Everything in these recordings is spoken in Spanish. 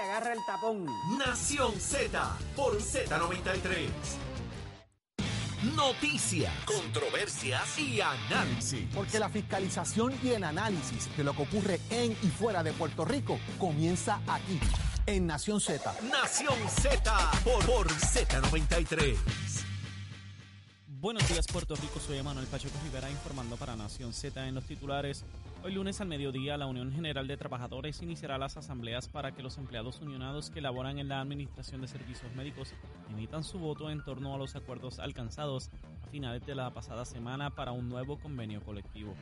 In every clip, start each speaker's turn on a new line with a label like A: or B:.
A: agarra el tapón.
B: Nación Z por Z93. Noticias, controversias y análisis.
C: Porque la fiscalización y el análisis de lo que ocurre en y fuera de Puerto Rico comienza aquí, en Nación Z.
B: Nación Z por, por Z93.
D: Buenos días Puerto Rico, soy Emanuel Pacheco Rivera informando para Nación Z en los titulares. Hoy lunes al mediodía la Unión General de Trabajadores iniciará las asambleas para que los empleados unionados que laboran en la Administración de Servicios Médicos emitan su voto en torno a los acuerdos alcanzados a finales de la pasada semana para un nuevo convenio colectivo.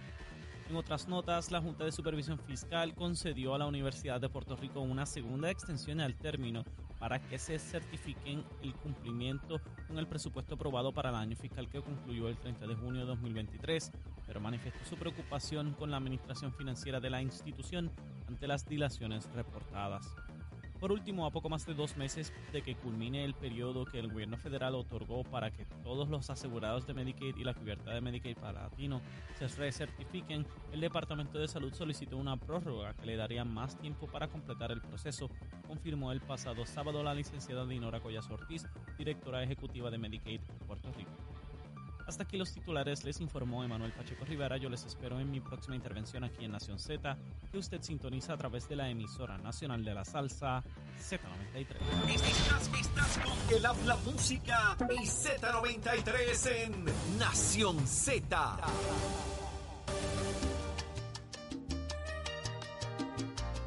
D: En otras notas, la Junta de Supervisión Fiscal concedió a la Universidad de Puerto Rico una segunda extensión al término para que se certifiquen el cumplimiento con el presupuesto aprobado para el año fiscal que concluyó el 30 de junio de 2023, pero manifestó su preocupación con la administración financiera de la institución ante las dilaciones reportadas. Por último, a poco más de dos meses de que culmine el periodo que el gobierno federal otorgó para que todos los asegurados de Medicaid y la cubierta de Medicaid para latino se recertifiquen, el Departamento de Salud solicitó una prórroga que le daría más tiempo para completar el proceso, confirmó el pasado sábado la licenciada Dinora Collas Ortiz, directora ejecutiva de Medicaid. Hasta aquí los titulares, les informó Emanuel Pacheco Rivera. Yo les espero en mi próxima intervención aquí en Nación Z, que usted sintoniza a través de la emisora nacional de la salsa Z93.
B: Estás, estás con el habla música y Z93 en Nación Z.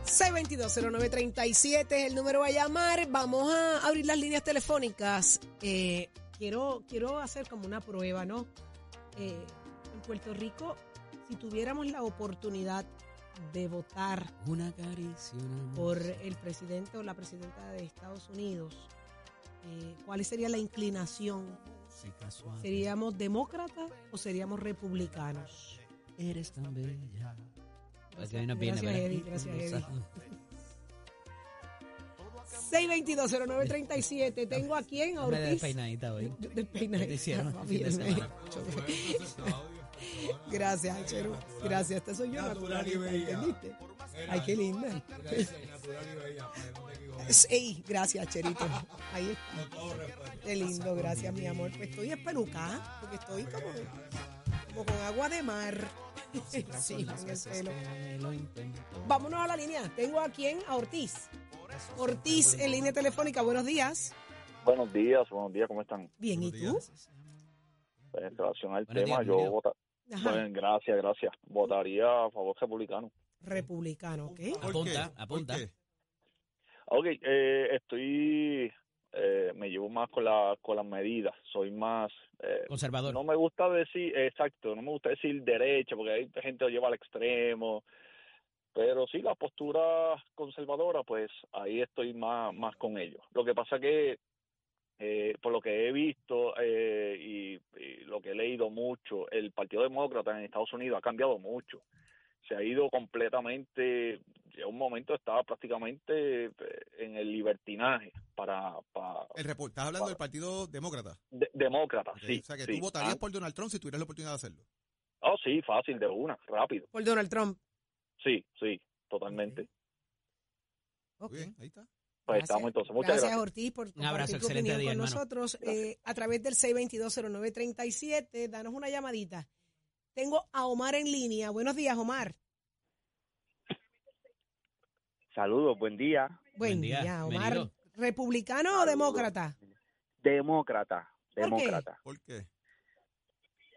E: C220937 es el número a llamar. Vamos a abrir las líneas telefónicas. Eh, quiero, quiero hacer como una prueba, ¿no? Eh, en Puerto Rico, si tuviéramos la oportunidad de votar
F: Una caricia,
E: por el presidente o la presidenta de Estados Unidos, eh, ¿cuál sería la inclinación?
F: Si casual
E: ¿Seríamos demócratas o seríamos republicanos?
F: eres tan bella.
E: Gracias, gracias. Eddie, gracias, Eddie.
F: Ojos.
E: 6220937. Tengo a quién, a
F: Me de
E: Ortiz.
F: despeinadita hoy.
E: De- despeinadita. Gracias, Cheru. Gracias. Este soy yo, natural y bella. ¿Entendiste? Ay, qué linda. Sí, gracias, Cherito. Ahí está. Qué lindo, gracias, mi amor. Pues estoy espelucada, porque estoy como, como con agua de mar. Sí, en el pelo.
F: Me lo intento.
E: Vámonos a la línea. Tengo a quién? A Ortiz. Ortiz en línea telefónica. Buenos días.
G: Buenos días, buenos días, ¿cómo están?
E: Bien, ¿y tú?
G: Pues, En relación al
F: Buenos
G: tema,
F: días,
G: yo
E: Ajá.
G: bueno, gracias, gracias. Votaría a favor republicano.
E: Republicano, ¿ok?
F: Apunta, apunta.
G: Ok, eh, estoy, eh, me llevo más con, la, con las medidas, soy más, eh,
F: Conservador.
G: no me gusta decir, exacto, no me gusta decir derecha, porque hay gente que lo lleva al extremo, pero sí, la postura conservadora, pues ahí estoy más, más con ellos. Lo que pasa que, eh, por lo que he visto eh, y, y lo que he leído mucho, el Partido Demócrata en Estados Unidos ha cambiado mucho. Se ha ido completamente, llegó un momento estaba prácticamente eh, en el libertinaje para, para
H: El report, estás hablando del Partido Demócrata.
G: de- demócrata, sí.
H: o sea que
G: sí.
H: tú votarías
G: Ah,
H: por Donald Trump si tuvieras la oportunidad de hacerlo.
G: Oh, sí, fácil, de una, rápido.
E: Por Donald Trump.
G: Sí, sí, totalmente.
E: Ok.
H: Ahí está.
G: Pues
E: Gracias.
G: estamos entonces. Muchas
E: Gracias,
G: gracias.
E: Ortiz, por
F: Un abrazo,
E: compartir tu
F: excelente
E: opinión
F: día,
E: con
F: hermano.
E: nosotros eh, a través del 6220937. Danos una llamadita. Tengo a Omar en línea. Buenos días, Omar.
I: Saludos, buen día.
E: Buen,
F: Buen día,
E: día, Omar.
F: bienvenido.
E: ¿Republicano o demócrata?
I: Demócrata,
E: ¿Por qué?
I: demócrata.
H: ¿Por qué?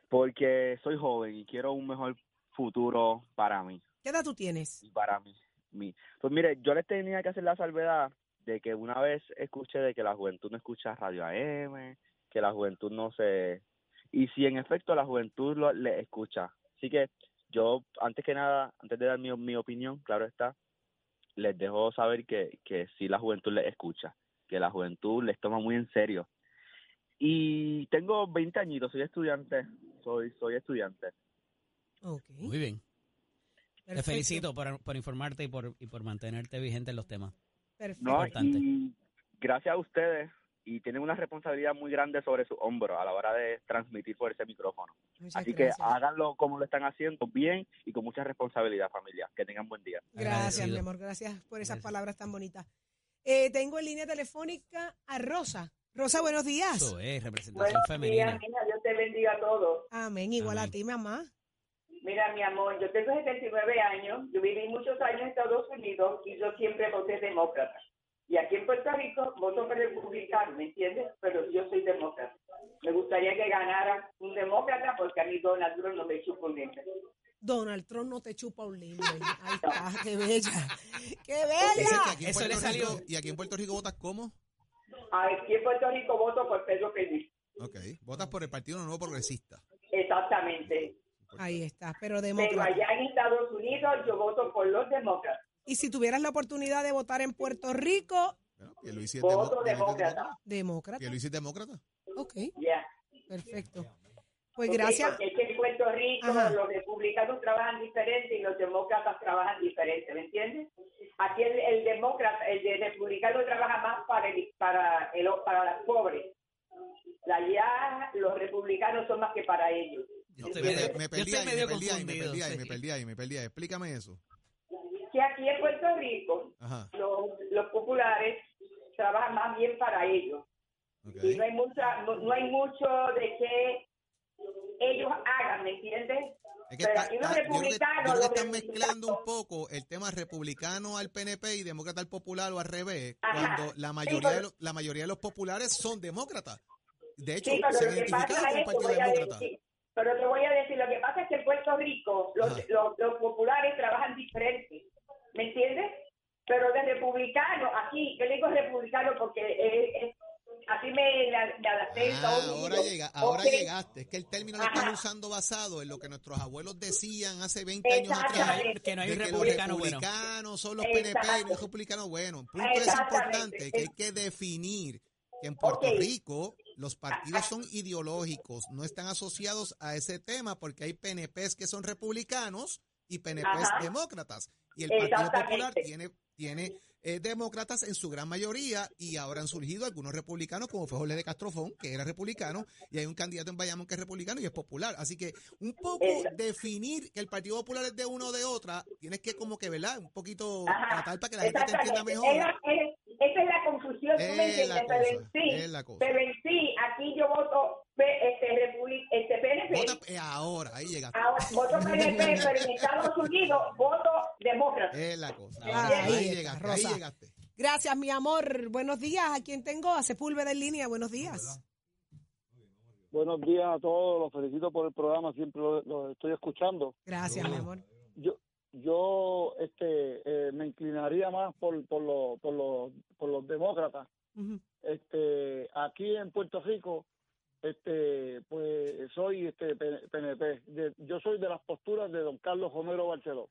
I: Porque soy joven y quiero un mejor futuro para mí
E: ¿Qué edad tú tienes?
I: y para mí. mí. Pues mire, yo les tenía que hacer la salvedad de que una vez escuché de que la juventud no escucha radio AM, que la juventud no se... Y si en efecto la juventud lo, le escucha. Así que yo, antes que nada, antes de dar mi, mi opinión, claro está, les dejo saber que, que sí la juventud les escucha, que la juventud les toma muy en serio. Y tengo 20 añitos, soy estudiante, soy soy estudiante.
E: Ok.
F: Muy bien. Te felicito por, por informarte y por, y por mantenerte vigente en los temas.
E: Perfecto.
I: No,
F: Importante.
I: y gracias a ustedes y tienen una responsabilidad muy grande sobre su hombro a la hora de transmitir por ese micrófono.
E: Muchas
I: Así
E: gracias.
I: que háganlo como lo están haciendo, bien y con mucha responsabilidad, familia. Que tengan buen día.
E: Gracias,
F: Agradecido.
E: mi amor. Gracias por esas
F: Gracias.
E: palabras tan bonitas. Eh, tengo en línea telefónica a Rosa. Rosa, buenos días.
F: Eso es, representación
A: Buenos
F: femenina.
A: días, Dios te bendiga a todos.
E: Amén. Igual a ti, mamá.
A: Mira, mi amor, yo tengo 79 años, yo viví muchos años en Estados Unidos y yo siempre voté demócrata. Y aquí en Puerto Rico voto por republicano, ¿me entiendes? Pero yo soy demócrata. Me gustaría que ganara un demócrata porque a mí Donald Trump no me chupa un diente.
E: Donald Trump no te chupa un limbo. Ahí está, qué bella. ¡Qué bella!
H: que aquí en
F: Eso le salió.
H: Rico- ¿Y aquí en Puerto Rico votas cómo?
A: Aquí en Puerto Rico voto por Pedro Pérez.
H: Ok. Votas por el Partido Nuevo Progresista.
A: Exactamente.
E: Ahí está, pero
A: Pero
E: demócrata.
A: allá en Estados Unidos yo voto por los demócratas.
E: Y si tuvieras la oportunidad de votar en Puerto Rico,
H: Bueno, Pierluisi es
A: Voto demócrata.
E: demócrata.
H: Pierluisi es demócrata.
E: Ok,
A: Ya.
E: perfecto. Pues gracias.
A: Porque es que en Puerto Rico
E: Ajá.
A: los republicanos trabajan diferente y los demócratas trabajan diferente, ¿me entiendes? Aquí el, el demócrata, el de republicano trabaja más para el, para el, para los pobres. Allá los republicanos son más que para ellos.
F: Yo estoy
H: Me,
F: medio-
H: me perdí
F: estoy
H: ahí, me
F: medio
H: perdí ahí, me perdí ahí,
F: sí.
H: me perdí ahí, me perdí ahí. Explícame eso.
A: Que aquí en Puerto Rico los, los populares trabajan más bien para ellos. Y no hay, mucha, no, no hay mucho de que ellos hagan, ¿me entiendes?
H: Es que
A: Pero
H: está-
A: aquí los
H: está- yo creo que, yo
A: republicanos,
H: creo que
A: los
H: están mezclando un poco el tema republicano al PNP y demócrata al popular o al revés,
A: Ajá.
H: cuando la
A: Sí,
H: mayoría,
A: pero-
H: de los, la mayoría de los populares son demócratas. De hecho,
A: Sí,
H: se han identificado partido demócrata.
A: decir, pero te voy a decir, lo que pasa es que en Puerto Rico los, los, los populares trabajan diferente, ¿me entiendes? Pero de republicano, aquí, yo le digo republicano porque es- es- así me, la- me adapté
H: Ah, ahora, llega, ahora llegaste. Es que el término lo están usando basado en lo que nuestros abuelos decían hace 20 años atrás.
F: Que no hay republicano
H: los
F: bueno.
H: republicanos son los PNP y no los republicanos buenos. Punto es importante que hay que definir que en Puerto. Rico los partidos son ideológicos, no están asociados a ese tema porque hay PNPs que son republicanos y PNPs
A: Ajá.
H: demócratas. Y el Partido Popular tiene, tiene eh, demócratas en su gran mayoría y ahora han surgido algunos republicanos como fue Jorge de Castrofón, que era republicano, y hay un candidato en Bayamón que es republicano y es popular. Así que un poco
A: Exacto.
H: definir que el Partido Popular es de uno o de otra, tienes que como que, ¿verdad? Un poquito
A: Ajá.
H: tratar para que la gente te entienda mejor.
A: Es es- esa es la confusión, ¿tú me
H: Es
A: entiendes?
H: la
A: Pero en
H: cosa,
A: sí,
H: es la cosa.
A: pero en sí, aquí yo voto este, Republi- este PNP.
H: Vota eh, ahora, ahí llegaste.
A: Ahora, voto PNP, pero en Estados Unidos voto demócrata.
H: Es la cosa.
E: Ah,
H: ahí,
E: ahí
H: llegaste, ahí
E: Rosa.
H: llegaste.
E: Gracias, mi amor. Buenos días. ¿A quién tengo? A Sepúlveda en línea. Buenos días.
J: Buenos días a todos, los felicito por el programa, siempre lo, lo estoy escuchando.
E: Gracias, mi amor.
J: Yo yo este eh, me inclinaría más por por los por los por los demócratas. Este aquí en Puerto Rico este pues soy este PNP. De- yo soy de las posturas de don Carlos Romero Barceló.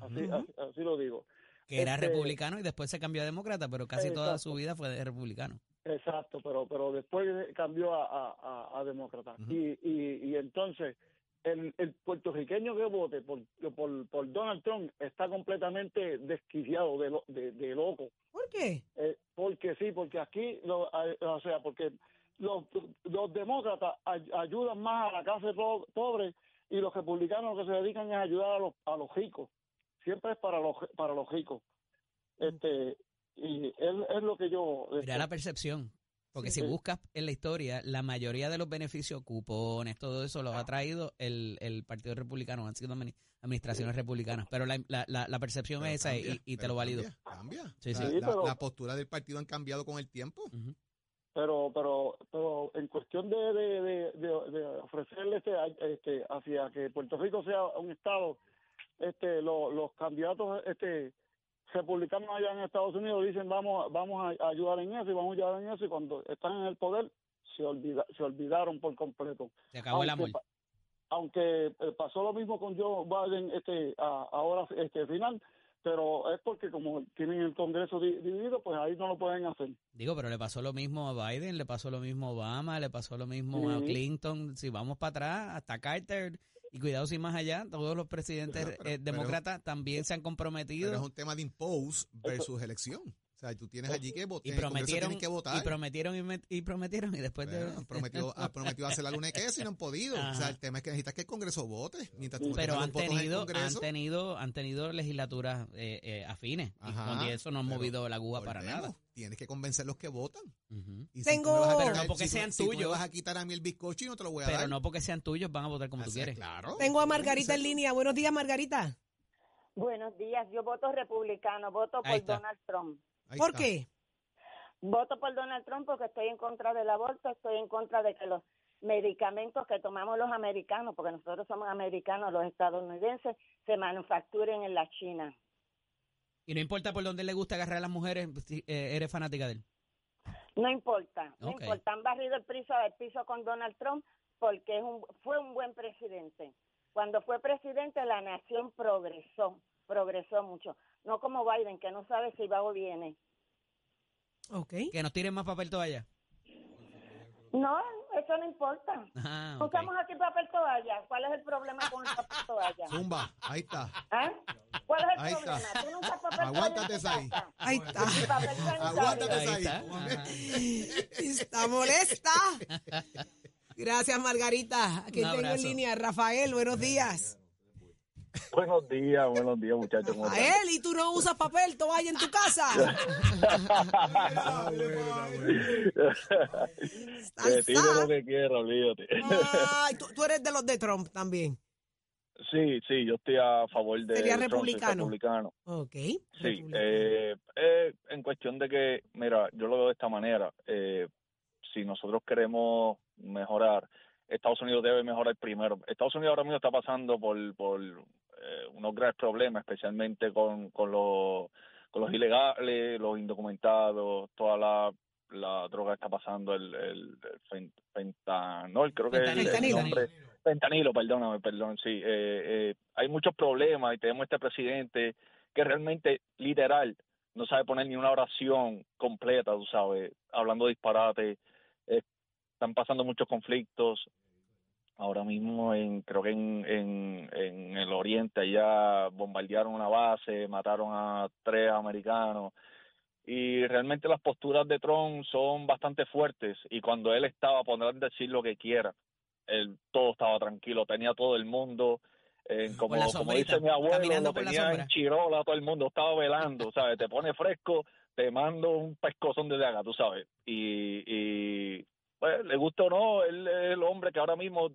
J: Así, así, así lo digo.
F: Que era
J: Este-
F: republicano y después se cambió a demócrata, pero casi toda su vida fue de republicano.
J: Exacto, pero pero después cambió a, a, a- a demócrata. Y, y, y entonces, el, el puertorriqueño que vote por, por, por Donald Trump está completamente desquiciado, de, lo- de, de loco.
E: ¿Por qué?
J: Eh, porque sí, porque aquí, lo, eh, o sea, porque los, los demócratas ay- ayudan más a la clase po- pobre y los republicanos lo que se dedican es a ayudar a los, a los ricos. Siempre es para los, para los ricos. Este, y es, es lo que yo...
F: Mira la percepción. Porque
J: Sí.
F: si buscas en la historia, la mayoría de los beneficios, cupones, todo eso los ha traído el, el Partido Republicano, han sido admini- administraciones republicanas. Pero la, la, la, la percepción
H: Pero
F: es esa y, y te lo valido.
H: Cambia, cambia.
F: Sí, sí.
J: Pero-
H: la postura del partido han cambiado con el tiempo.
J: Pero pero pero en cuestión de de, de, de- de ofrecerle este, este hacia que Puerto Rico sea un estado este lo- los candidatos este republicanos allá en Estados Unidos dicen vamos vamos a, ayudar en eso y vamos a ayudar en eso y cuando están en el poder se olvida, se olvidaron por completo
F: Se acabó el
J: aunque,
F: amor.
J: pa- aunque eh, pasó lo mismo con Joe Biden este a- ahora este final pero es porque como tienen el Congreso di- dividido pues ahí no lo pueden hacer
F: Digo, pero le pasó lo mismo a Biden, le pasó lo mismo a Obama, le pasó lo mismo a. Clinton. Si vamos para atrás, hasta Carter, y cuidado sin más allá, todos los presidentes
H: Pero- pero-
F: eh,
H: pero-
F: demócratas también se han
H: Pero
F: comprometido.
H: es un tema de impose versus elección. O sea, tú tienes allí que votar.
F: Y prometieron,
H: que votar.
F: y prometieron y, met- y prometieron y después de...
H: Bueno, prometió, ha prometido hacer la luna de queso y no han podido. O sea,
F: Ajá.
H: el tema es que necesitas que el Congreso vote. Mientras tú
F: pero han tenido, han tenido, han tenido legislaturas eh, eh, afines y
H: Ajá,
F: con eso no han
H: pero
F: movido la aguja para nada.
H: Tienes que convencer los que votan.
F: Ujú.
H: Y
E: Tengo-
H: tú me vas a
E: Pero
F: no porque
H: si tú-
F: sean
H: si tú
F: tuyos.
H: vas a quitar a mí el bizcocho y no te lo voy a
F: Pero
H: dar.
F: no porque sean tuyos van a votar como tú
H: Así,
F: quieres.
H: Claro.
E: Tengo a Margarita en línea. Buenos días, Margarita.
K: Buenos días, yo voto republicano, voto por. Donald Trump.
H: Ahí
E: ¿Por
H: está.
E: qué?
K: Voto por Donald Trump porque estoy en contra del aborto, estoy en contra de que los medicamentos que tomamos los americanos, porque nosotros somos americanos, los estadounidenses, se manufacturen en la China.
F: Y no importa por dónde le gusta agarrar a las mujeres, si, eh, eres fanática de él.
K: No importa, no
F: Ok.
K: importa. Han barrido el piso, el piso con Donald Trump porque es un, fue un buen presidente. Cuando fue presidente, la nación progresó, progresó mucho. No como Biden, que no sabe si va o viene.
E: Ok.
F: Que nos tiren más papel toalla.
K: No, eso no importa.
F: Ah, ok.
K: Usamos aquí papel toalla. ¿Cuál es el problema con el papel toalla?
H: Zumba, ahí está.
K: ¿Ah? ¿Cuál es el
H: Ahí
K: problema?
H: está.
K: Tú no usas papel
H: Aguántate
K: toalla
H: ahí.
K: casa.
E: Ahí está.
H: Aguántate
F: Ahí
H: esa ahí.
F: está.
E: Molesta. Gracias, Margarita. Aquí tengo en línea. Rafael, buenos días.
G: Buenos días, buenos días, muchachos. ¿cómo están?
E: Rafael, ¿y tú no usas papel toalla en tu casa?
G: Tire
E: Salsa.
G: lo que quiera, olvídate.
E: Ay, tú, tú eres de los de Trump también.
G: Sí, sí, yo estoy a favor de
E: Sería
G: Trump,
E: republicano.
G: republicano.
E: Ok.
G: Sí,
E: republicano.
G: eh, eh, en cuestión de que, mira, yo lo veo de esta manera. eh, si nosotros queremos mejorar, Estados Unidos debe mejorar primero. Estados Unidos ahora mismo está pasando por, por eh, unos graves problemas, especialmente con, con, los, con los ilegales, los indocumentados, toda la, la droga que está pasando, el, el, el fen- fentanol, creo que es el- el, nombre. Fentanilo, perdóname, perdón, sí. Eh, eh, hay muchos problemas y tenemos este presidente que realmente, literal, no sabe poner ni una oración completa, tú sabes, hablando disparate. Eh, están pasando muchos conflictos. Ahora mismo, en, creo que en, en, en el oriente, allá bombardearon una base, mataron a tres americanos. Y realmente las posturas de Trump son bastante fuertes. Y cuando él estaba, podrán decir lo que quiera. Él, todo estaba tranquilo, tenía todo el mundo. eh, como, como dice mi abuelo, lo tenía en chirola, todo el mundo estaba velando, ¿sabes? Te pone fresco, te mando un pescozón de daga, tú sabes. Y, y pues, le gusta o no, él es el hombre que ahora mismo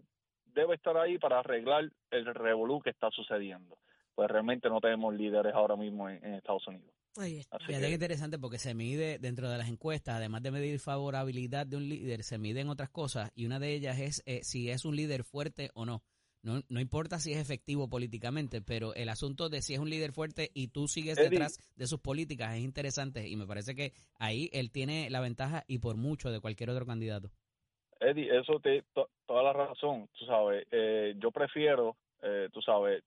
G: debe estar ahí para arreglar el revolú que está sucediendo. Pues realmente no tenemos líderes ahora mismo en, en Estados Unidos. Así
F: Fíjate
G: que,
F: interesante porque se mide dentro de las encuestas, además de medir favorabilidad de un líder, se miden otras cosas y una de ellas es eh, si es un líder fuerte o no. no. No importa si es efectivo políticamente, pero el asunto de si es un líder fuerte y tú sigues
G: Eddie.
F: detrás de sus políticas es interesante y me parece que ahí él tiene la ventaja y por mucho de cualquier otro candidato.
G: Eddie, eso te to- toda la razón, tú sabes. Eh, yo prefiero, eh, tú sabes,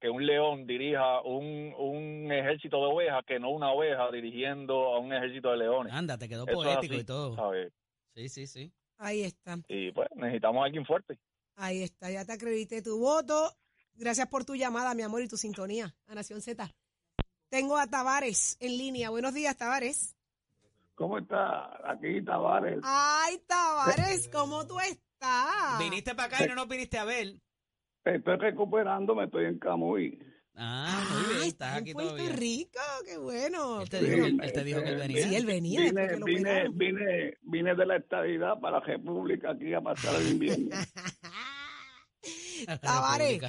G: que un león dirija un, un ejército de ovejas que no una oveja dirigiendo a un ejército de leones.
F: Anda, te quedó
G: Eso
F: poético
G: así,
F: y todo.
G: ¿sabes?
F: Sí, sí, sí.
E: Ahí está.
G: Y pues necesitamos a alguien fuerte.
E: Ahí está. Ya te acredité tu voto. Gracias por tu llamada, mi amor, y tu sintonía a Nación Z. Tengo a Tavares en línea. Buenos días, Tavares.
J: ¿Cómo está? Aquí Tavares.
E: Ay, Tavares, ¿cómo tú estás?
F: Viniste para acá y no nos viniste a ver.
J: Estoy recuperándome, estoy en Camuy.
F: Ah, muy bien, estás
E: en
F: aquí
E: Puerto
F: todavía.
E: Rico, qué bueno.
F: Él te
E: qué
F: dijo,
E: bueno.
F: él te dijo que él venía.
E: Sí, él venía.
J: Vine,
E: que lo
J: vine, vine, vine de la estadidad para la República aquí a pasar el invierno.
E: Tavares,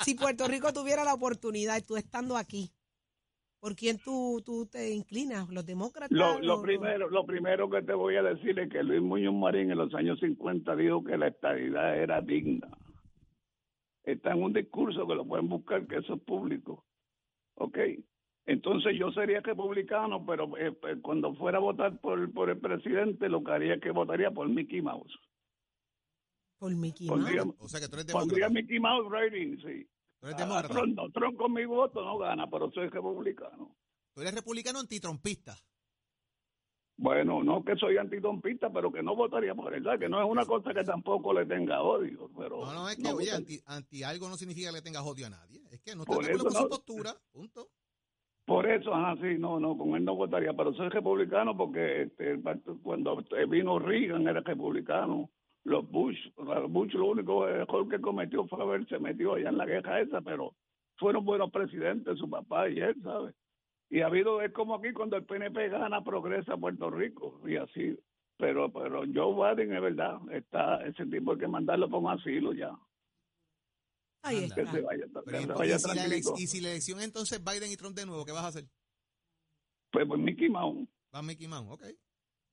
E: si Puerto Rico tuviera la oportunidad, tú estando aquí, ¿por quién tú, tú te inclinas? ¿Los demócratas?
J: Lo, primero, lo primero que te voy a decir es que Luis Muñoz Marín en los años 50 dijo que la estadidad era digna. Está en un discurso que lo pueden buscar, que eso es público. ¿Ok? Entonces yo sería republicano, pero eh, pues, cuando fuera a votar por, por el presidente, lo que haría es que votaría por Mickey Mouse.
E: Por Mickey
J: Pondría,
E: Mouse.
H: O sea que tú eres
J: pondría. Mickey Mouse rating, sí.
H: Tú eres
J: A
H: demócrata.
J: Trump, no, Trump con mi voto no gana, pero soy republicano.
H: Tú eres republicano antitrompista.
J: Bueno, no que soy antitrompista, pero que no votaría por él, ¿sabes? que no es una cosa que tampoco le tenga odio, pero
H: No, no, es que,
J: no
H: oye, anti, anti algo no significa que le tengas odio a nadie. Es que no
J: Por
H: estás de acuerdo con su
J: no-
H: postura. Punto.
L: Por eso, ajá, sí, no, no, con él no votaría, pero soy republicano porque este, cuando vino Reagan era republicano. Los Bush, Bush lo único error que cometió fue haberse metido allá en la guerra esa, pero fueron buenos presidentes, su papá y él, ¿sabes? Y ha habido, es como aquí cuando el PNP gana, progresa Puerto Rico, y así. Pero, pero Joe Biden es verdad, está, ese tipo hay que mandarlo por un asilo ya.
E: Ahí
L: Que
E: está.
L: se vaya,
H: Pero,
L: que
H: ¿y,
L: se
H: y
L: vaya
H: si la elec-
L: tranquilito.
H: y si la elección entonces Biden y Trump de nuevo, ¿qué vas a hacer?
L: Pues, pues Mickey Mouse.
H: Va Mickey Mouse, ok.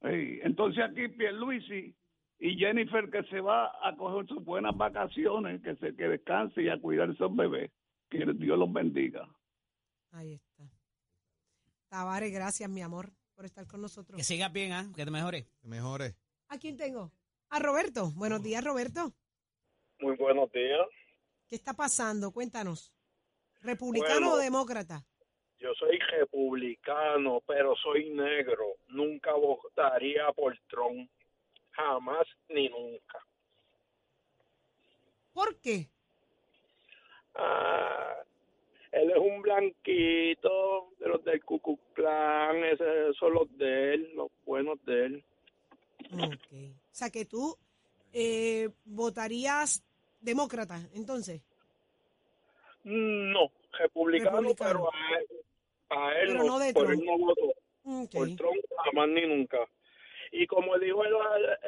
L: Entonces aquí Pierluisi y Jennifer que se va a coger sus buenas vacaciones, que se que descanse y a cuidar esos bebés. Que Dios los bendiga.
E: Ahí está. Tavares, gracias, mi amor, por estar con nosotros.
F: Que sigas bien, ¿ah? Que te mejores.
H: Que mejore.
E: ¿A quién tengo? A Roberto. Buenos días, Roberto.
M: Muy buenos días.
E: ¿Qué está pasando? Cuéntanos. ¿Republicano
M: Bueno.
E: o demócrata?
M: Yo soy republicano, pero soy negro. Nunca votaría por Trump. Jamás ni nunca.
E: ¿Por qué?
M: Ah, él es un blanquito de los del Klan. Esos son los de él, los buenos de él.
E: Ok. O sea, que tú eh, votarías demócrata, entonces.
M: No, republicano,
E: Republicano.
M: pero a él, a él
E: Pero no de
M: por
E: Trump.
M: él no voto.
E: Ok.
M: por Trump jamás ni nunca. Y como dijo el,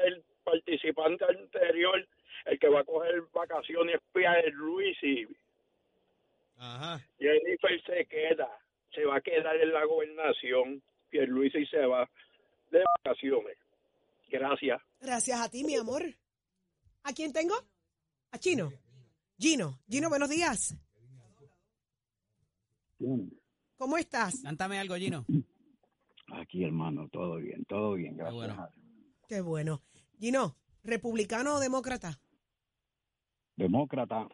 M: el participante anterior, el que va a coger vacaciones es Luis y
H: Ajá.
M: Jennifer se queda, se va a quedar en la gobernación, Luis y se va de vacaciones. Gracias.
E: Gracias a ti, mi amor. ¿A quién tengo? A Chino. Gino. Gino, buenos días. ¿Cómo estás?
F: Cántame algo, Gino.
L: Aquí, hermano, todo bien, todo bien, gracias.
F: bueno.
L: a Dios.
E: Qué bueno. Gino, ¿republicano o demócrata?
N: demócrata.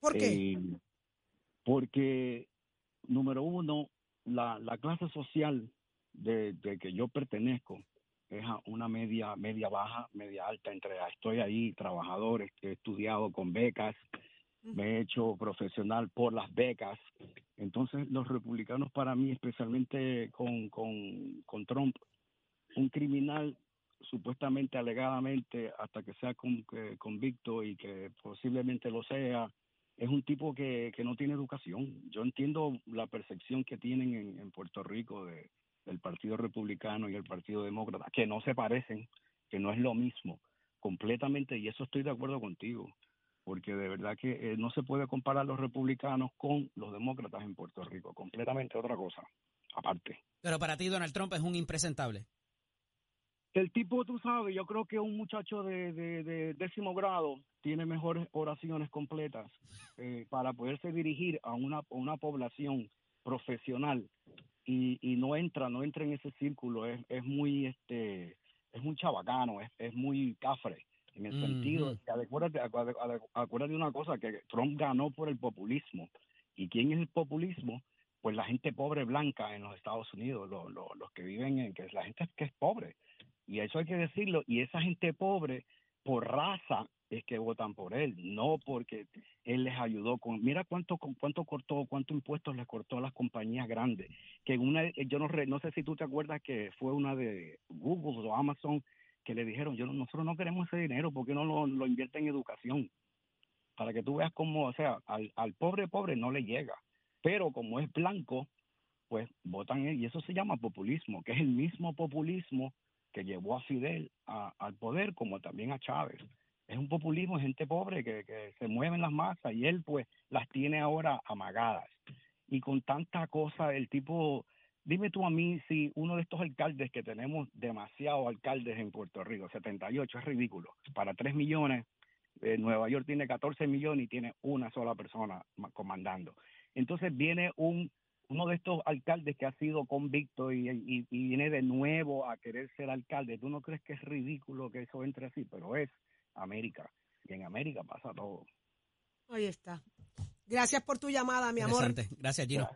E: ¿Por qué?
N: eh, porque, número uno, la, la clase social de, de que yo pertenezco es a una media, media baja, media alta, entre estoy ahí, trabajadores que he estudiado con becas, me he hecho profesional por las becas. Entonces, los republicanos para mí, especialmente con, con, con Trump, un criminal supuestamente, alegadamente, hasta que sea con- que convicto y que posiblemente lo sea, es un tipo que, que no tiene educación. Yo entiendo la percepción que tienen en, en Puerto Rico de, del Partido Republicano y el Partido Demócrata, que no se parecen, que no es lo mismo, completamente, y eso estoy de acuerdo contigo, porque de verdad que eh, no se puede comparar los republicanos con los demócratas en Puerto Rico, completamente otra cosa, aparte.
F: Pero para ti Donald Trump es un impresentable.
N: El tipo, tú sabes, yo creo que un muchacho de, de- de décimo grado tiene mejores oraciones completas eh, para poderse dirigir a una, a una población profesional y, y no entra, no entra en ese círculo, es, es muy, este, es muy chabacano, es, es muy cafre en el sentido, acuérdate, acu- acu- acuérdate de una cosa, que Trump ganó por el populismo. ¿Y quién es el populismo? Pues la gente pobre blanca en los Estados Unidos, lo- lo- los que viven en, que es la gente que es pobre. Y eso hay que decirlo. Y esa gente pobre, por raza, es que votan por él, no porque él les ayudó con. Mira cuánto con cuánto cortó, cuánto impuestos les cortó a las compañías grandes. Que una, yo no, re- no sé si tú te acuerdas que fue una de Google o Amazon que le dijeron, yo no- nosotros no queremos ese dinero, porque no lo, lo invierte en educación? Para que tú veas cómo, o sea, al, al pobre pobre no le llega. Pero como es blanco, pues votan él. Y eso se llama populismo, que es el mismo populismo que llevó a Fidel al poder, como también a Chávez. Es un populismo de gente pobre que, que se mueve en las masas y él pues las tiene ahora amagadas. Y con tanta cosa, el tipo, dime tú a mí si uno de estos alcaldes que tenemos demasiados alcaldes en Puerto Rico, 78, es ridículo. Para 3 millones, eh, Nueva York tiene 14 millones y tiene una sola persona ma- comandando. Entonces viene un uno de estos alcaldes que ha sido convicto y, y- y viene de nuevo a querer ser alcalde. ¿Tú no crees que es ridículo que eso entre así? Pero es América. Y en América pasa todo.
E: Ahí está. Gracias por tu llamada, mi amor.
F: Gracias, Gino.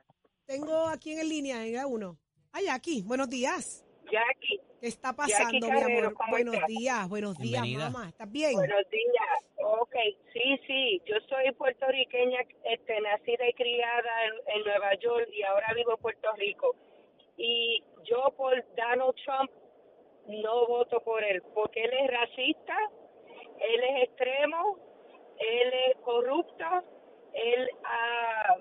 E: Tengo aquí en línea, en uno. Ay, aquí. Buenos días.
O: Jackie,
E: ¿Qué está
O: Jackie
E: pasando, mi amor?
O: ¿cómo
E: Buenos
O: estás?
E: días, buenos días,
F: Bienvenida.
E: mamá. ¿Estás bien?
O: Buenos días. Ok, sí, sí. Yo soy puertorriqueña, este, nacida y criada en, en Nueva York y ahora vivo en Puerto Rico. Y yo por Donald Trump no voto por él, porque él es racista, él es extremo, él es corrupto, él ha-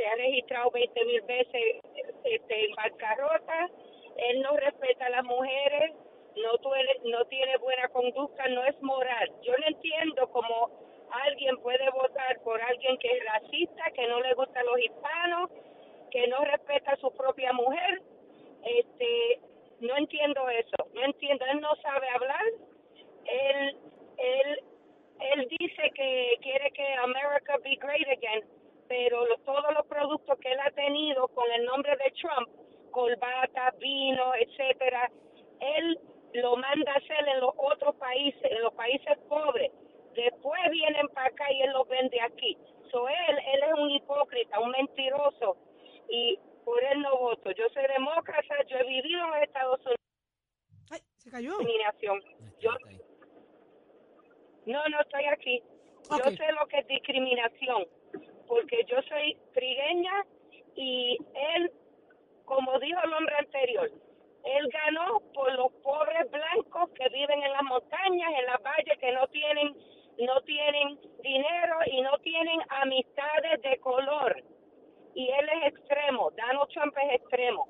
O: se ha registrado 20 mil veces este, en bancarrota, él no respeta a las mujeres, no, tuele- no tiene buena conducta, no es moral. Yo no entiendo cómo alguien puede votar por alguien que es racista, que no le gustan los hispanos, que no respeta a su propia mujer. Este, no entiendo eso, no entiendo. Él no sabe hablar. Él, él, él dice que quiere que America be great again, pero lo- todos los productos que él ha tenido con el nombre de Trump, corbata, vino, etcétera, él lo manda a hacer en los otros países, en los países pobres. Después vienen para acá y él los vende aquí. So él, él es un hipócrita, un mentiroso y por él no voto. Yo soy demócrata, yo he vivido en los Estados Unidos.
E: Ay, se cayó.
O: Discriminación. Yo, no, no estoy aquí. Yo sé lo que es discriminación, porque yo soy trigueña y él, como dijo el hombre anterior, él ganó por los pobres blancos que viven en las montañas, en las valles, que no tienen, no tienen dinero y no tienen amistades de color. Y él es extremo, Donald Trump es extremo.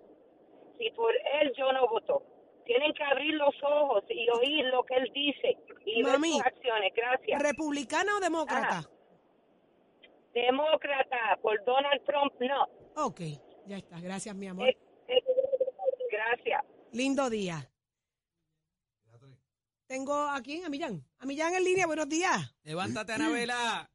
O: Y por él yo no voto. Tienen que abrir los ojos y oír lo que él dice y ver
E: Mami,
O: sus acciones. Gracias.
E: ¿Republicana o demócrata?
O: Ajá. Demócrata, por Donald Trump, no.
E: Ok, ya está. Gracias, mi amor.
O: Eh, eh, Gracias.
E: Lindo día. Tengo aquí a Millán. A Millán en línea, buenos días.
F: Levántate, Anabela.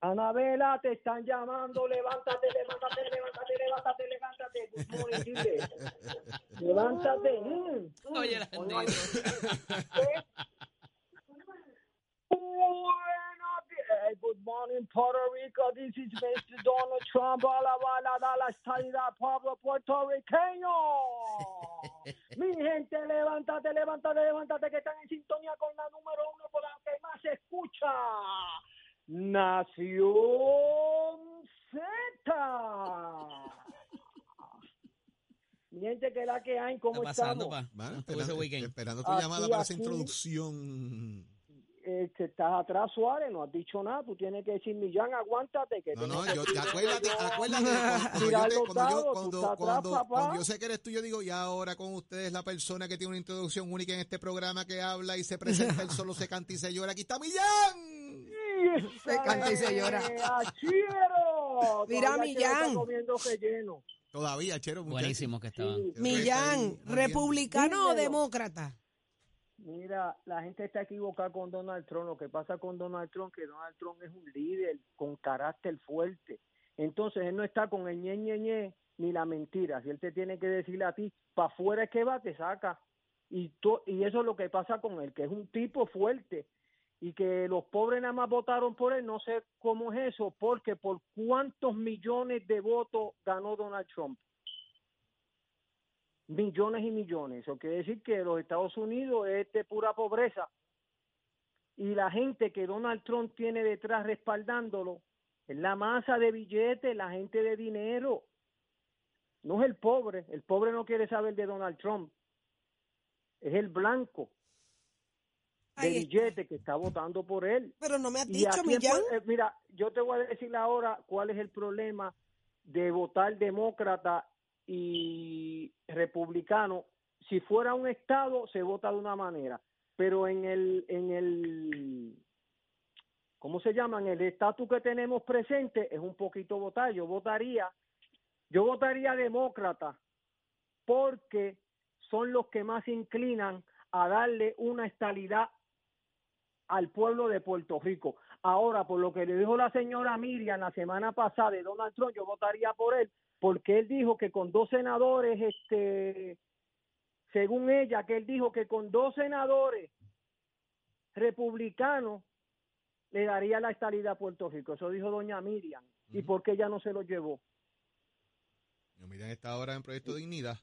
P: Anabela, te están llamando, levántate, levántate, levántate, levántate, levántate. Good morning, Chile. Levántate. Mm, mm.
F: Oye, la
P: Días. Good morning, Puerto Rico. This is Mr. Donald Trump. A la bala, da la estadidad, pueblo puertorriqueño. Mi gente, levántate, levántate, levántate, que están en sintonía con la número uno, con la que más se escucha. Nación Z. Mi gente, que la que hay, ¿cómo
F: está pasando,
P: estamos?
F: pa?
H: Bueno,
F: ¿Cómo estuvo ese
H: esperando,
F: weekend?
H: esperando tu
P: Aquí,
H: llamada para esa
P: aquí.
H: introducción.
P: Eh, que estás atrás, Suárez, no has dicho nada. Tú tienes que decir, Millán, aguántate. Que
H: No, no,
P: que
H: yo,
P: decir
H: acuérdate,
P: yo-
H: acuérdate, cuando, yo, cuando, yo,
P: dados, tú
H: cuando,
P: estás atrás,
H: cuando,
P: papá.
H: cuando yo sé que eres tú, yo digo, y ahora con ustedes la persona que tiene una introducción única en este programa que habla y se presenta, él solo se canta y se llora. Aquí está Millán.
E: Se canta y se llora.
P: ¡Eh, ¡Achero!
E: Mira,
P: Todavía Chero está
E: Millán.
H: Todavía, Chero.
F: Buenísimo que estaban.
P: Sí.
E: Millán, ¿republicano o demócrata?
P: Mira, la gente está equivocada con Donald Trump. Lo que pasa con Donald Trump que Donald Trump es un líder con carácter fuerte. Entonces él no está con el ñe, ñe, ñe, ni la mentira. Si él te tiene que decirle a ti, para afuera es que va, te saca. Y, y eso es lo que pasa con él, que es un tipo fuerte. Y que los pobres nada más votaron por él, no sé cómo es eso, porque por cuántos millones de votos ganó Donald Trump. Millones y millones. Eso quiere decir que los Estados Unidos es de pura pobreza. Y la gente que Donald Trump tiene detrás respaldándolo es la masa de billetes, la gente de dinero. No es el pobre. El pobre no quiere saber de Donald Trump. Es el blanco de
E: Ahí está.
P: billetes que está votando por él.
E: Pero no me has
P: Y
E: dicho, Millán.
P: Pue- eh, mira, yo te voy a decir ahora cuál es el problema de votar demócrata y republicano. Si fuera un estado se vota de una manera, pero en el en el ¿cómo se llama? En el estatus que tenemos presente es un poquito votar. Yo votaría yo votaría demócrata porque son los que más inclinan a darle una estabilidad al pueblo de Puerto Rico. Ahora, por lo que le dijo la señora Miriam la semana pasada de Donald Trump, yo votaría por él, porque él dijo que con dos senadores, este, según ella, que él dijo que con dos senadores republicanos le daría la estabilidad a Puerto Rico. Eso dijo doña Miriam. ¿Y por qué ella no se lo llevó?
H: Yo, Millán está ahora en Proyecto Dignidad.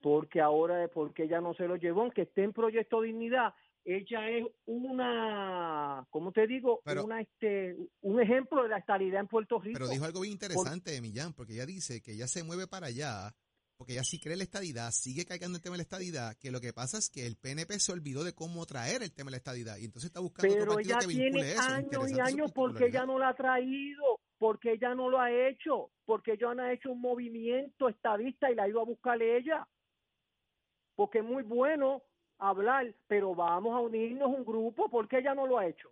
P: porque ahora, porque ella no se lo llevó, aunque esté en Proyecto Dignidad, ella es una, ¿cómo te digo?
H: Pero-
P: una, este, un ejemplo de la estabilidad en Puerto Rico.
H: Pero dijo algo bien interesante, Millán, porque ella dice que ella se mueve para allá, porque ella sí cree la estadidad, sigue cargando el tema de la estadidad, que lo que pasa es que el PNP se olvidó de cómo traer el tema de la estadidad, y entonces está buscando otro
P: Pero
H: partido
P: ella
H: que vincule
P: tiene
H: eso.
P: años y años porque ella no la ha traído, porque ella no lo ha hecho, porque ella no ha hecho un movimiento estadista y la ha ido a buscar ella. Porque es muy bueno hablar, pero vamos a unirnos un grupo, porque ella no lo ha hecho.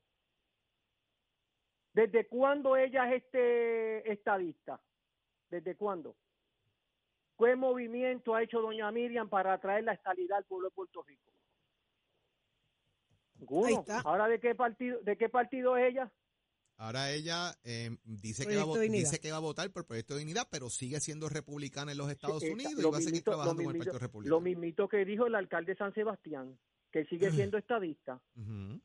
P: ¿Desde cuándo ella es este estadista? ¿Desde cuándo? ¿Qué movimiento ha hecho doña Miriam para traer la estabilidad al pueblo de Puerto Rico? Ninguno. Ahora de qué partido, de qué partido es ella?
H: Ahora ella eh, dice, que va, a
P: Proyecto
H: vo-
P: Dignidad.
H: dice que va a votar por Proyecto de Dignidad, pero sigue siendo republicana en los Estados
P: Esa-
H: Unidos y va a seguir
P: mismito-
H: trabajando con el Partido Republicano.
P: Lo mismito que dijo el alcalde de San Sebastián, que sigue siendo estadista
H: Ujú.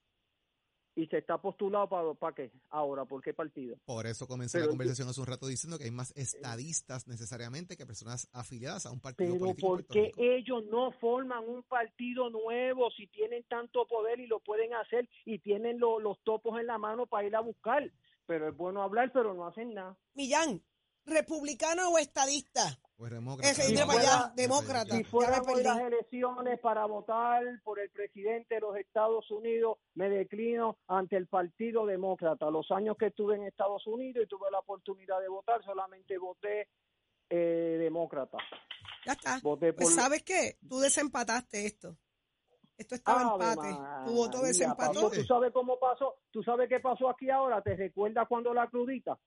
P: Y se está postulado para, ¿para qué? Ahora, ¿por qué partido?
H: Por eso comencé
P: Pero
H: la conversación hace un rato diciendo que hay más estadistas necesariamente que personas afiliadas a un partido
P: Pero
H: político.
P: ¿por qué ellos no forman un partido nuevo si tienen tanto poder y lo pueden hacer y tienen lo- los topos en la mano para ir a buscar? Pero es bueno hablar, pero no hacen nada.
E: Millán, ¿republicano o estadista?
H: Pues demócrata.
E: Mira para allá, demócrata.
P: Si
E: me
P: hoy las elecciones para votar por el presidente de los Estados Unidos, me declino ante el Partido Demócrata. Los años que estuve en Estados Unidos y tuve la oportunidad de votar, solamente voté eh, demócrata.
E: Ya está.
P: Voté por
E: Pues ¿sabes qué? Tú desempataste esto. Esto estaba
P: Ave
E: empate. Tu voto desempató.
P: ¿Tú sabes cómo pasó? ¿Tú sabes qué pasó aquí ahora? ¿Te recuerdas cuando la crudita?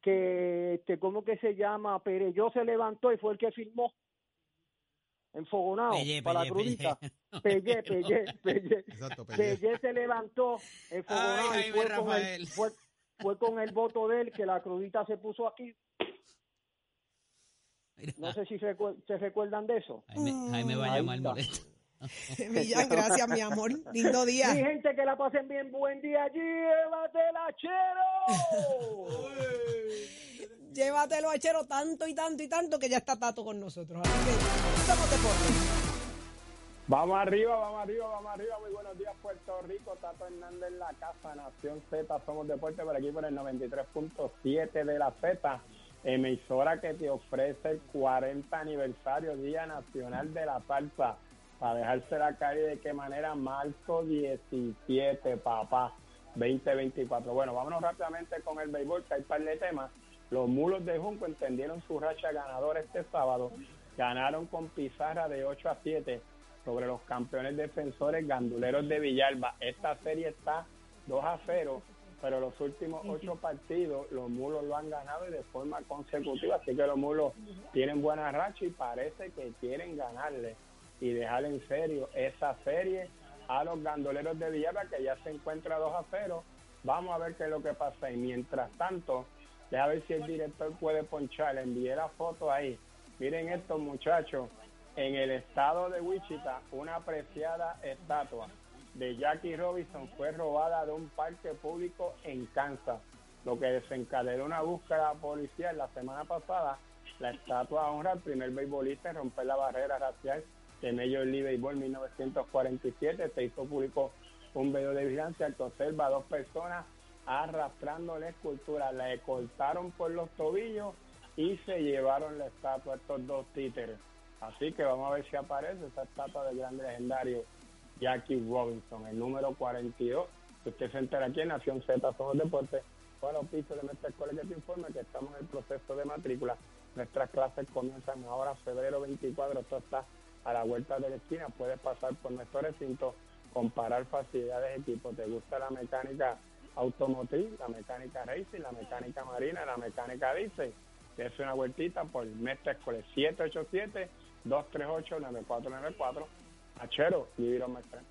P: Que, este, ¿cómo que se llama? Pereyó se levantó y fue el que firmó. Enfogonado
F: Pellé,
P: para
F: Pellé,
P: la crudita. Pellé, Pellé, Pellé.
H: Exacto,
P: Pellé se levantó enfogonado
F: Ay,
P: y fue con,
F: Rafael.
P: el, fue, fue con el voto de él que la crudita se puso aquí. No sé si recu- se recuerdan de eso.
F: Jaime, Jaime va a llamar molesto.
E: Millán, gracias, mi amor. Lindo día.
P: Mi gente, que la pasen bien. Buen día. Llévatela, chero.
E: Llévatelo a Chero tanto y tanto y tanto que ya está Tato con nosotros. Así que somos deportes.
Q: Vamos arriba, vamos arriba, vamos arriba. Muy buenos días, Puerto Rico. Tato Hernández en la casa, Nación Z. Somos Deporte por aquí por el 93.7 de la Z. Emisora que te ofrece el 40 aniversario Día Nacional de la Salsa. Para dejársela caer de qué manera, marzo 17, papá, 2024. Bueno, vámonos rápidamente con el béisbol, que hay par de temas. Los mulos de Junco entendieron su racha ganadora este sábado. Ganaron con pizarra de 8 a 7 sobre los campeones defensores ganduleros de Villalba. Esta serie está 2 a 0, pero los últimos ocho partidos los mulos lo han ganado y de forma consecutiva. Así que los mulos tienen buena racha y parece que quieren ganarle y dejar en serio esa serie a los gandoleros de Villalba que ya se encuentra 2 a 0. Vamos a ver qué es lo que pasa. Y mientras tanto, deja ver si el director puede ponchar. Le envié la foto ahí. Miren estos muchachos. En el estado de Wichita, una apreciada estatua de Jackie Robinson fue robada de un parque público en Kansas, lo que desencadenó una búsqueda policial la semana pasada. La estatua honra al primer beisbolista en romper la barrera racial de Major League Baseball 1947. Se hizo público un video de vigilancia que observa a dos personas arrastrando la escultura. La cortaron por los tobillos y se llevaron la estatua a estos dos títeres. Así que vamos a ver si aparece esa estatua del gran legendario Jackie Robinson, el número 42. Que usted se entera aquí en Nación Z, Somos Deportes. Bueno, piso de nuestra escuela que te informa que estamos en el proceso de matrícula. Nuestras clases comienzan ahora, febrero 24. Esto está a la vuelta de la esquina. Puedes pasar por nuestro recinto, comparar facilidades, equipos. ¿Te gusta la mecánica automotriz, la mecánica racing, la mecánica marina, la mecánica diésel? Es una vueltita por nuestra escuela 787-238-9494. Achero, vivir on my friend.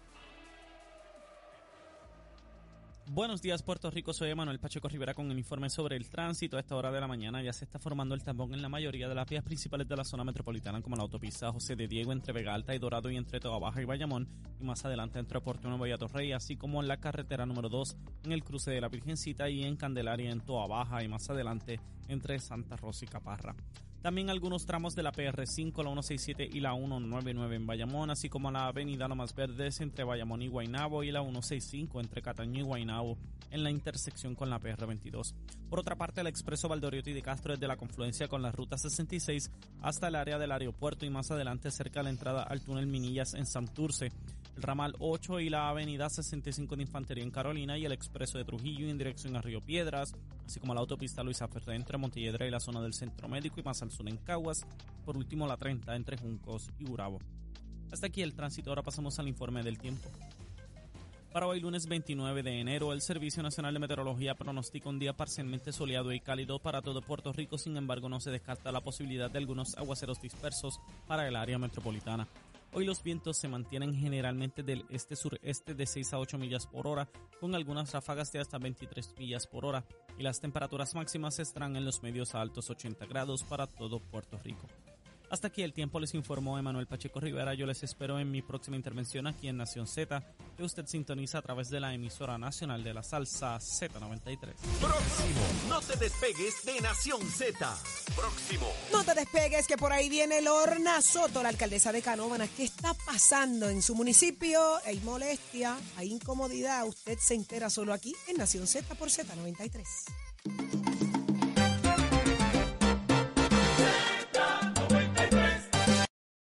D: Buenos días, Puerto Rico. Soy Manuel Pacheco Rivera con el informe sobre el tránsito. A esta hora de la mañana ya se está formando el tapón en la mayoría de las vías principales de la zona metropolitana, como la autopista José de Diego entre Vega Alta y Dorado y entre Toa Baja y Bayamón, y más adelante entre Puerto Nuevo y Atorrey, así como en la carretera número 2 en el cruce de la Virgencita y en Candelaria en Toa Baja y más adelante entre Santa Rosa y Caparra. También algunos tramos de la PR5, la 167 y la 199 en Bayamón, así como la avenida Lomas Verdes entre Bayamón y Guaynabo y la 165 entre Cataño y Guaynabo en la intersección con la PR22. Por otra parte, el expreso Valdoriotti de Castro desde la confluencia con la ruta 66 hasta el área del aeropuerto y más adelante cerca de la entrada al túnel Minillas en Santurce el ramal 8 y la avenida 65 de Infantería en Carolina y el expreso de Trujillo en dirección a Río Piedras, así como la autopista Luisa Ferrer entre Montelledra y la zona del Centro Médico y más al sur en Caguas, por último la 30 entre Juncos y Burabo. Hasta aquí el tránsito, ahora pasamos al informe del tiempo. Para hoy lunes 29 de enero, el Servicio Nacional de Meteorología pronostica un día parcialmente soleado y cálido para todo Puerto Rico, sin embargo no se descarta la posibilidad de algunos aguaceros dispersos para el área metropolitana. Hoy los vientos se mantienen generalmente del este-sureste de 6 a 8 millas por hora, con algunas ráfagas de hasta 23 millas por hora, y las temperaturas máximas estarán en los medios a altos 80 grados para todo Puerto Rico. Hasta aquí el tiempo les informó Emanuel Pacheco Rivera. Yo les espero en mi próxima intervención aquí en Nación Z, que usted sintoniza a través de la emisora nacional de la salsa Z93.
B: Próximo, no te despegues de Nación Z. Próximo.
E: No te despegues, que por ahí viene Lorna Soto, la alcaldesa de Canóvanas. ¿Qué está pasando en su municipio? Hay molestia, hay incomodidad. Usted se entera solo aquí en Nación Z por Z93.